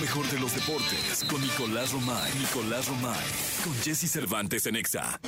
mejor de los deportes con Nicolás Romay. Nicolás Romay. Con Jesse Cervantes en Exa.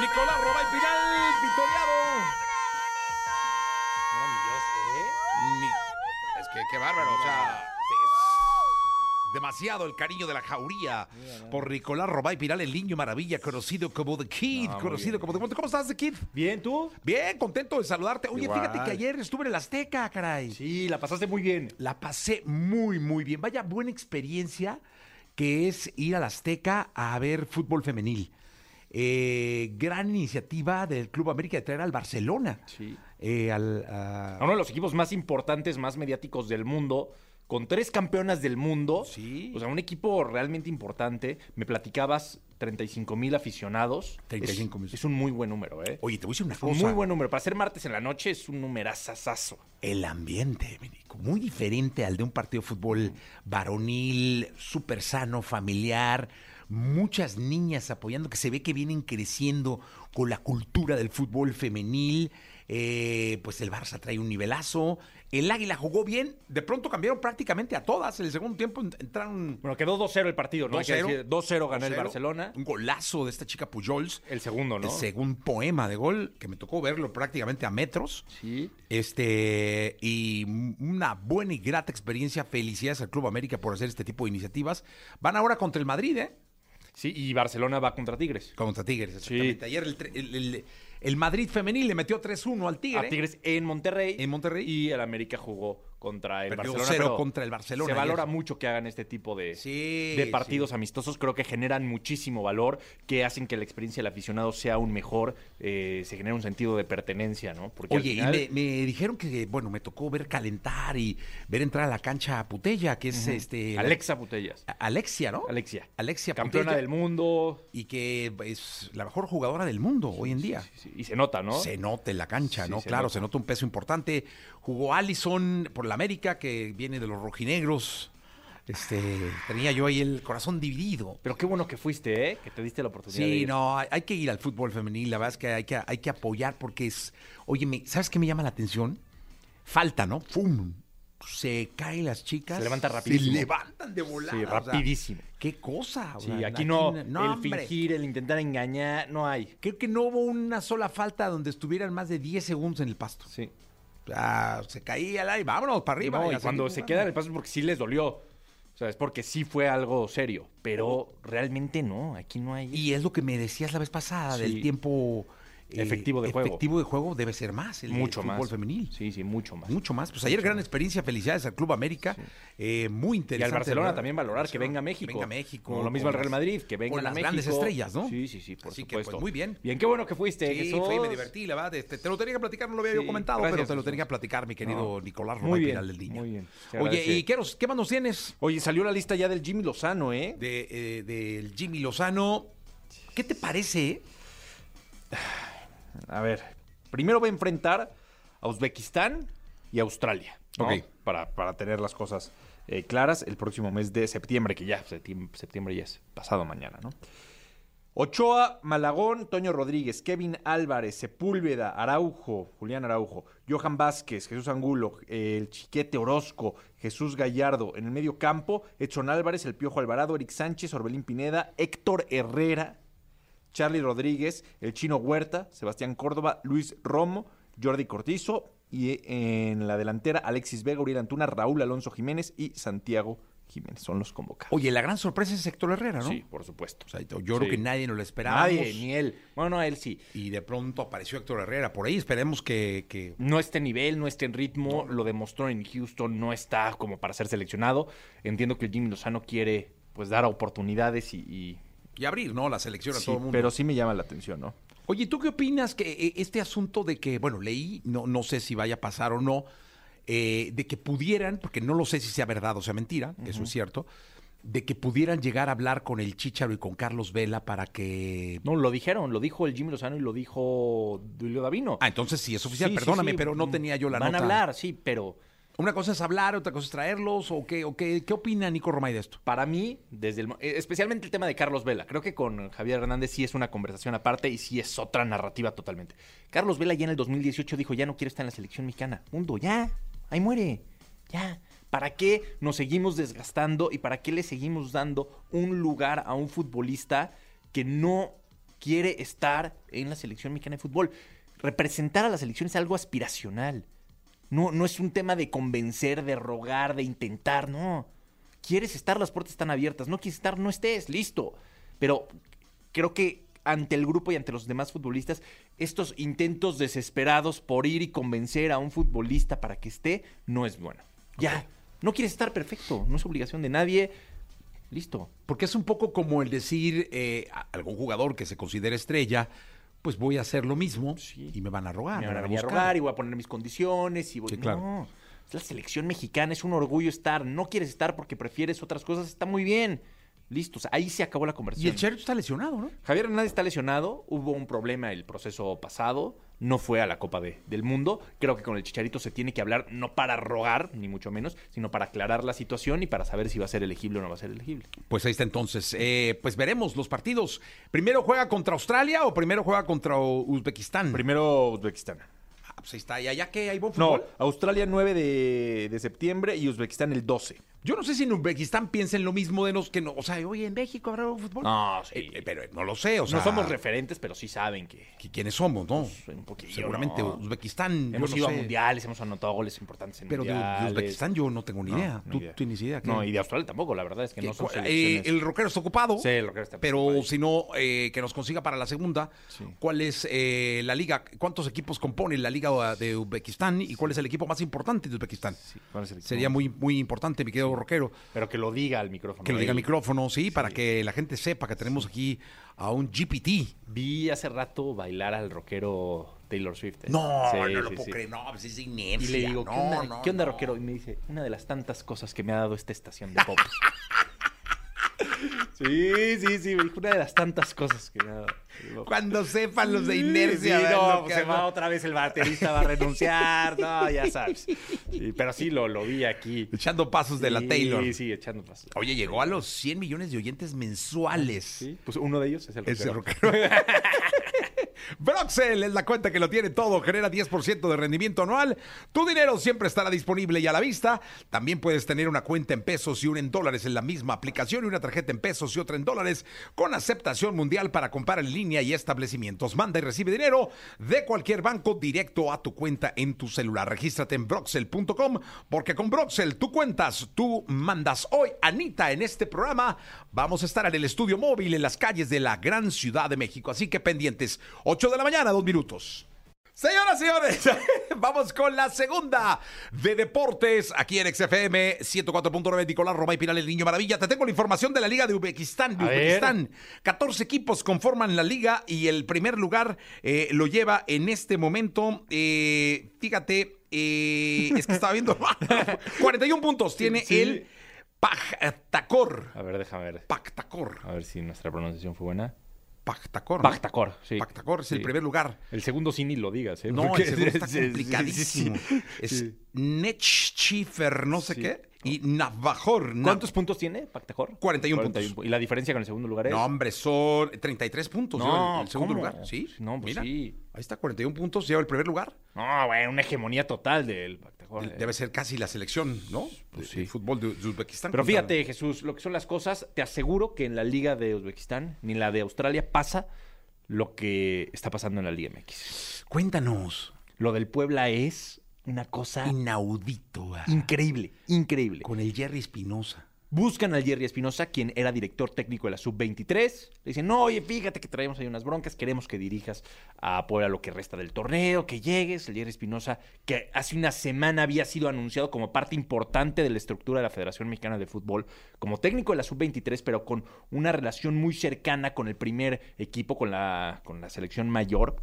Nicolás Robay Pinal, victoriado. Maravilloso, ¿eh? Ni- Es que qué bárbaro, o sea, demasiado el cariño de la jauría por Nicolás Robay Pinal, el niño maravilla, conocido como The Kid, conocido como The Monte. ¿Cómo estás, The Kid? Bien, ¿tú? Bien, contento de saludarte. Oye, Igual. fíjate que ayer estuve en el Azteca, caray. Sí, la pasaste muy bien. La pasé muy, muy bien. Vaya buena experiencia que es ir al Azteca a ver fútbol femenil. Eh, gran iniciativa del Club América de traer al Barcelona. Sí. Eh, al, a- A uno de los equipos más importantes, más mediáticos del mundo, con tres campeonas del mundo. Sí. O sea, un equipo realmente importante. Me platicabas 35 mil aficionados. 35,000. Es, es un muy buen número, ¿eh? Oye, te voy a decir una Es un cosa. muy buen número. Para ser martes en la noche es un numerazazazo. El ambiente, muy diferente al de un partido de fútbol varonil, súper sano, familiar. Muchas niñas apoyando, que se ve que vienen creciendo con la cultura del fútbol femenil. Eh, pues el Barça trae un nivelazo. El Águila jugó bien. De pronto cambiaron prácticamente a todas. En el segundo tiempo ent- entraron Bueno, quedó 2-0 el partido, ¿no? Hay que 2-0. decir, 2-0 ganó el 2-0. Barcelona. Un golazo de esta chica Pujols. El segundo, ¿no? El segundo poema de gol, que me tocó verlo prácticamente a metros. Sí. Este, y una buena y grata experiencia. Felicidades al Club América por hacer este tipo de iniciativas. Van ahora contra el Madrid, ¿eh? Sí, y Barcelona va contra Tigres. Contra Tigres, exactamente. Ayer el, tre- el- el- el Madrid femenil le metió 3-1 al Tigre. A Tigres en Monterrey. En Monterrey. Y el América jugó contra el Perdió Barcelona. cero contra el Barcelona Se valora mucho que hagan este tipo de, Sí, de partidos amistosos. Creo que generan muchísimo valor, que hacen que la experiencia del aficionado sea aún mejor. eh, se genera un sentido de pertenencia, ¿no? Porque Oye, final- y me, me dijeron que, bueno, me tocó ver calentar y ver entrar a la cancha a Putella, que es este. Alexa Butellas. A- Alexia, ¿no? Alexia. Alexia Campeona Putella, del mundo. Y que es la mejor jugadora del mundo hoy en día. Y se nota, ¿no? Se nota en la cancha, Sí, ¿no? se claro, nota. se nota un peso importante. Jugó Allison por la América, que viene de los rojinegros. Este, tenía yo ahí el corazón dividido. Pero qué bueno que fuiste, ¿eh? Que te diste la oportunidad. de Sí, ir. no, hay, hay que ir al fútbol femenil, la verdad es que hay que, hay que apoyar porque es, oye, me- ¿sabes qué me llama la atención? Falta, ¿no? ¡Fum! Se caen las chicas. Se levanta rapidísimo. Se levantan de volada. Sí, o sea, rapidísimo. ¿Qué cosa? o Sí, sea, aquí no, no, el hombre. fingir, el intentar engañar, no hay. Creo que no hubo una sola falta donde estuvieran más de 10 segundos en el pasto. Sí. O sea, se caía la y vámonos para arriba. No, y cuando se queda en el paso es porque sí les dolió. O sea, es porque sí fue algo serio. Pero realmente no, aquí no hay. Y es lo que me decías la vez pasada, Sí. del tiempo eh, Efectivo de juego. Efectivo de juego debe ser más, el, mucho el más. fútbol femenil. Sí, sí, mucho más. Mucho más. Pues ayer gran experiencia, felicidades al Club América. Eh, muy Y interesante. al Barcelona ¿verdad? tambial valorar que venga a México. Que venga a México. Como lo mismo al con Real las- Madrid, que venga con a las México. grandes estrellas, ¿no? Sí, sí, sí, por Así que, supuesto. pues, muy bien. Bien, qué bueno que fuiste, Sí, Jesús. y me divertí, la verdad. Este, te lo tenía que platicar, no lo había Sí, yo comentado, gracias, pero te lo tenía que platicar, mi querido No. Nicolás bien, Pinal del Niño. muy bien. Oye. ¿y qué, qué más nos tienes? Oye, salió la lista ya del Jimmy Lozano, ¿eh? Eh, del Jimmy Lozano. ¿Qué te parece? A ver, primero va a enfrentar a Uzbekistán y Australia. ¿no? Ok. Para, para tener las cosas eh, claras el próximo mes de septiembre, que ya, septiembre, septiembre ya es pasado mañana, ¿no? Ochoa, Malagón, Toño Rodríguez, Kevin Álvarez, Sepúlveda, Araujo, Julián Araujo, Johan Vázquez, Jesús Angulo, eh, el Chiquete Orozco, Jesús Gallardo. En el medio campo, Edson Álvarez, el Piojo Alvarado, Eric Sánchez, Orbelín Pineda, Héctor Herrera, Charlie Rodríguez, el Chino Huerta, Sebastián Córdoba, Luis Romo, Jordi Cortizo y en la delantera Alexis Vega, Uriel Antuna, Raúl Alonso Jiménez y Santiago Jiménez. Son los convocados. Oye, la gran sorpresa es Héctor Herrera, ¿no? Sí, por supuesto. O sea, yo creo que nadie nos lo esperaba. Nadie, ni él. Bueno, no, él sí. Y de pronto apareció Héctor Herrera por ahí. Esperemos que, que- No está en nivel, no está en ritmo, lo demostró en Houston, no está como para ser seleccionado. Entiendo que el Jimmy Lozano quiere pues dar oportunidades y, y- y abrir, ¿no? La selección a sí, todo el mundo. pero sí me llama la atención, ¿no? Oye, ¿tú qué opinas que eh, este asunto de que, bueno, leí, no, no sé si vaya a pasar o no, eh, de que pudieran, porque no lo sé si sea verdad o sea mentira, eso es cierto, de que pudieran llegar a hablar con el Chicharo y con Carlos Vela para que... No, lo dijeron, lo dijo el Jimmy Lozano y lo dijo Duilio Davino. Ah, entonces sí, es oficial, Sí, perdóname, sí, pero no tenía yo la Van nota. a hablar, sí, pero Una cosa es hablar, otra cosa es traerlos, o qué, o qué, ¿qué opina Nico Romay de esto? para mí, desde el, eh, especialmente el tema de Carlos Vela, creo que con Javier Hernández sí es una conversación aparte y sí es otra narrativa totalmente. Carlos Vela ya en el 2018 dijo, ya no quiero estar en la selección mexicana. Mundo, ya, ahí muere, ya. ¿Para qué nos seguimos desgastando y para qué le seguimos dando un lugar a un futbolista que no quiere estar en la selección mexicana de fútbol? Representar a la selección es algo aspiracional. No, no es un tema de convencer, de rogar, de intentar, no. Quieres estar, las puertas están abiertas. No quieres estar, no estés, listo. Pero creo que ante el grupo y ante los demás futbolistas, estos intentos desesperados por ir y convencer a un futbolista para que esté, no es bueno. Ya, no quieres estar perfecto, no es obligación de nadie. Listo. Porque es un poco como el decir eh, a algún jugador que se considera estrella, pues voy a hacer lo mismo Sí. y me van a rogar. me van a venir a buscar. rogar y voy a poner mis condiciones y voy... Sí, claro. No, es la selección mexicana, es un orgullo estar. No quieres estar porque prefieres otras cosas, está muy bien. Listo, o sea, ahí se acabó la conversación. Y el Cherito está lesionado, ¿no? Javier Hernández está lesionado, hubo un problema el proceso pasado, no fue a la Copa de- del Mundo. Creo que con el Chicharito se tiene que hablar, no para rogar, ni mucho menos, sino para aclarar la situación y para saber si va a ser elegible o no va a ser elegible. Pues ahí está entonces. Eh, pues veremos los partidos. ¿Primero juega contra Australia o primero juega contra Uzbekistán? Primero Uzbekistán. Ah, pues ahí está. ¿Y allá que hay buen No? Australia 9 de, de septiembre y Uzbekistán el 12. Yo no sé si en Uzbekistán piensen lo mismo de los que no. O sea, oye, en México habrá fútbol. No, sí. Eh, eh, pero no lo sé, o sea. no somos referentes, pero sí saben que que ¿Quiénes somos, no? un poquillo, Seguramente ¿no? Uzbekistán. hemos no ido sé. a mundiales, hemos anotado goles importantes en Pero de, de mundiales. Uzbekistán yo no tengo ni No, idea. ¿Tú idea. tienes idea? ¿Qué? No, y de Australia tampoco, la verdad es que ¿Qué? no son Eh, el rockero está ocupado. Sí, el rockero está Pero ocupado. si no, eh, que nos consiga para la segunda, Sí. ¿cuál es eh, la liga? ¿Cuántos equipos compone la liga de Uzbekistán? ¿Y cuál es el equipo más importante de Uzbekistán? Sí, ¿cuál es el equipo? Sería muy, muy importante, mi querido rockero, Pero que lo diga al micrófono. que lo diga al micrófono, sí, para que la gente sepa que tenemos aquí a un GPT. Vi hace rato bailar al rockero Taylor Swift. ¿eh? No, Sí, no lo sí, puedo sí. creer. No, pues es Y inercia. le digo, ¿qué no, onda, no, ¿qué onda no. rockero? Y me dice, una de las tantas cosas que me ha dado esta estación de pop. sí, sí, sí, me dijo una de las tantas cosas que. Digo, Cuando sepan los de inercia. sí, no, pues se hago. va otra vez el baterista, va a renunciar, no, ya sabes. Sí, pero sí, lo, lo vi aquí. Echando pasos de la Taylor. Sí, sí, echando pasos. Oye, llegó a los 100 millones de oyentes mensuales. Sí, pues uno de ellos es el rockero. rockero. Broxel es la cuenta que lo tiene todo, genera 10% de rendimiento anual. Tu dinero siempre estará disponible y a la vista. También puedes tener una cuenta en pesos y una en dólares en la misma aplicación y una tarjeta en pesos y otra en dólares con aceptación mundial para comprar en línea y establecimientos. Manda y recibe dinero de cualquier banco directo a tu cuenta en tu celular. Regístrate en broxel.com porque con Broxel tú cuentas, tú mandas. Hoy, Anita, en este programa vamos a estar en el estudio móvil en las calles de la gran Ciudad de México. Así que pendientes, 8 de la mañana, dos minutos. Señoras y señores, vamos con la segunda de deportes aquí en XFM 104.9 Nicolás Roma y Pinal, el Niño Maravilla. Te tengo la información de la Liga de Uzbekistán. De A ver. Uzbekistán. 14 equipos conforman la liga y el primer lugar eh, lo lleva en este momento. eh, fíjate, eh, es que estaba viendo 41 puntos tiene Sí. el Pactacor. A ver, déjame ver. Pactacor. A ver si nuestra pronunciación fue buena. Pactacor. ¿no? Pactacor, sí. Pactacor es el primer lugar. El segundo sí ni lo digas, ¿eh? No, Porque- el segundo está sí, sí, sí, complicadísimo. sí. Es Sí. Netschiefer, no sé qué, y Navajor. Nav- ¿Cuántos puntos tiene Pactacor? 41 puntos. pu- ¿Y la diferencia con el segundo lugar es? No, hombre, son 33 puntos. No, lleva el, el segundo ¿cómo? lugar. Sí. No, pues Mira, sí. Ahí está, 41 puntos, lleva el primer lugar. No, güey, una hegemonía total del Pactacor. De- eh. Debe ser casi la selección, ¿no? Pues de, de sí. fútbol de, de Uzbekistán. Pero fíjate, Jesús, lo que son las cosas, te aseguro que en la Liga de Uzbekistán ni en la de Australia pasa lo que está pasando en la Liga MX. Cuéntanos. Lo del Puebla es una cosa Inaudito. increíble, increíble. Con el Jerry Espinosa. Buscan al Jerry Espinosa, quien era director técnico de la Sub-23. Le dicen, no, oye, fíjate que traemos ahí unas broncas, queremos que dirijas a Puebla lo que resta del torneo, que llegues. El Jerry Espinosa, que hace una semana había sido anunciado como parte importante de la estructura de la Federación Mexicana de Fútbol, como técnico de la Sub-23, pero con una relación muy cercana con el primer equipo, con la, con la selección mayor.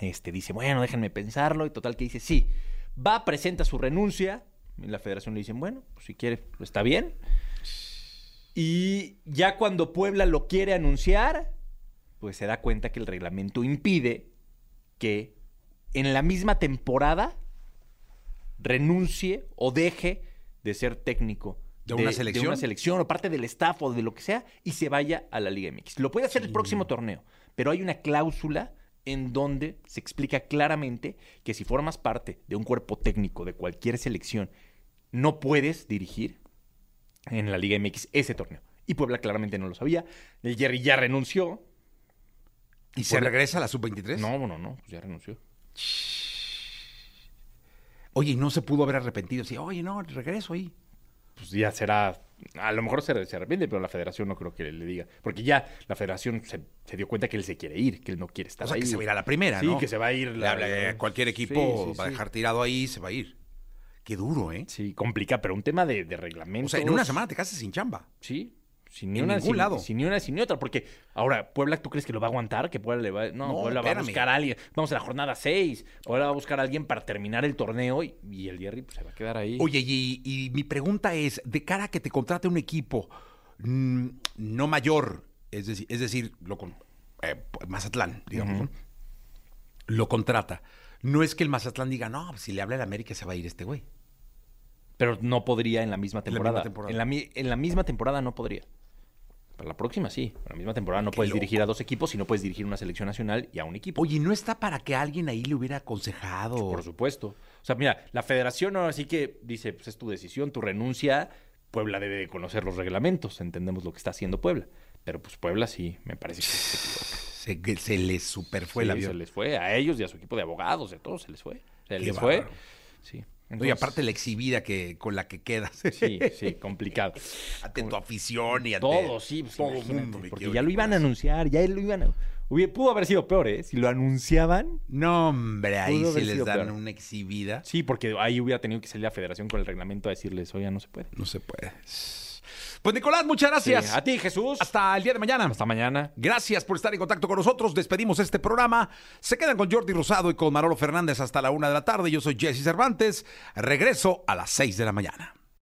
Este dice, bueno, déjenme pensarlo. Y total que dice, sí. Va, presenta su renuncia. La federación le dicen, bueno, pues si quiere, está bien. Y ya cuando Puebla lo quiere anunciar, pues se da cuenta que el reglamento impide que en la misma temporada renuncie o deje de ser técnico ¿De una selección? de una selección o parte del staff o de lo que sea y se vaya a la Liga MX. Lo puede hacer el próximo torneo, pero hay una cláusula en donde se explica claramente que si formas parte de un cuerpo técnico de cualquier selección no puedes dirigir en la Liga MX ese torneo. Y Puebla claramente no lo sabía. El Jerry ya renunció. ¿Y se regresa a la sub-23? No, no, no, pues ya renunció. Oye, y no se pudo haber arrepentido. Sí, oye, no, regreso ahí. Pues ya será. A lo mejor se, se arrepiente, pero la federación no creo que le diga. Porque ya la federación se, se dio cuenta que él se quiere ir, que él no quiere estar O sea, ahí. que se va a ir a la primera, Sí, ¿no? que se va a ir. La- cualquier equipo Sí, sí, va a sí. dejar tirado ahí, se va a ir. Qué duro, ¿eh? Sí, complica, pero un tema de, de O sea, en una semana te casas sin chamba. Sí. Sin ni En una, ningún sin, lado. sin ni una, sin ni otra. Porque ahora, Puebla, ¿tú crees que lo va a aguantar? Que Puebla le va. No, No, Puebla va a buscar a alguien. Vamos a la jornada 6. Puebla va a buscar a alguien para terminar el torneo y, y el Jerry pues, se va a quedar ahí. Oye, y, y mi pregunta es, de cara a que te contrate un equipo mm, no mayor, es decir, es decir lo con- eh, Mazatlán, digamos, ¿no? lo contrata. No es que el Mazatlán diga, no, pues, si le habla el América se va a ir este güey. Pero no podría en la misma la temporada. misma temporada. En, la, mi- en la misma temporada no podría. Para la próxima sí. En la misma temporada no Qué puedes loco. dirigir a dos equipos, sino puedes dirigir una selección nacional y a un equipo. Oye, ¿no está para que alguien ahí le hubiera aconsejado? Por supuesto. O sea, mira, la federación ahora sí que dice, pues es tu decisión, tu renuncia. Puebla debe de conocer los reglamentos, entendemos lo que está haciendo Puebla. Pero pues Puebla sí, me parece que se equivoca. Se, les super fue el Sí, avión. Se les fue, a ellos y a su equipo de abogados, de todos se les fue. Se Qué les fue. Sí. Entonces, aparte la exhibida que, con la que quedas. Sí, sí, complicado. ante tu afición y ante Todo, sí, pues, todo mundo. Porque ya lo iban a anunciar, ya lo iban a... Hubiera- pudo haber sido peor, ¿eh? Si lo anunciaban. No, hombre, ahí haber les dan peor. una exhibida. Sí, porque ahí hubiera tenido que salir la federación con el reglamento a decirles, oye, no se puede. No se puede. Pues Nicolás, muchas gracias. Sí, a ti, Jesús. Hasta el día de mañana. Hasta mañana. Gracias por estar en contacto con nosotros. Despedimos este programa. Se quedan con Jordi Rosado y con Manolo Fernández hasta la una de la tarde. Yo soy Jesse Cervantes. Regreso a las seis de la mañana.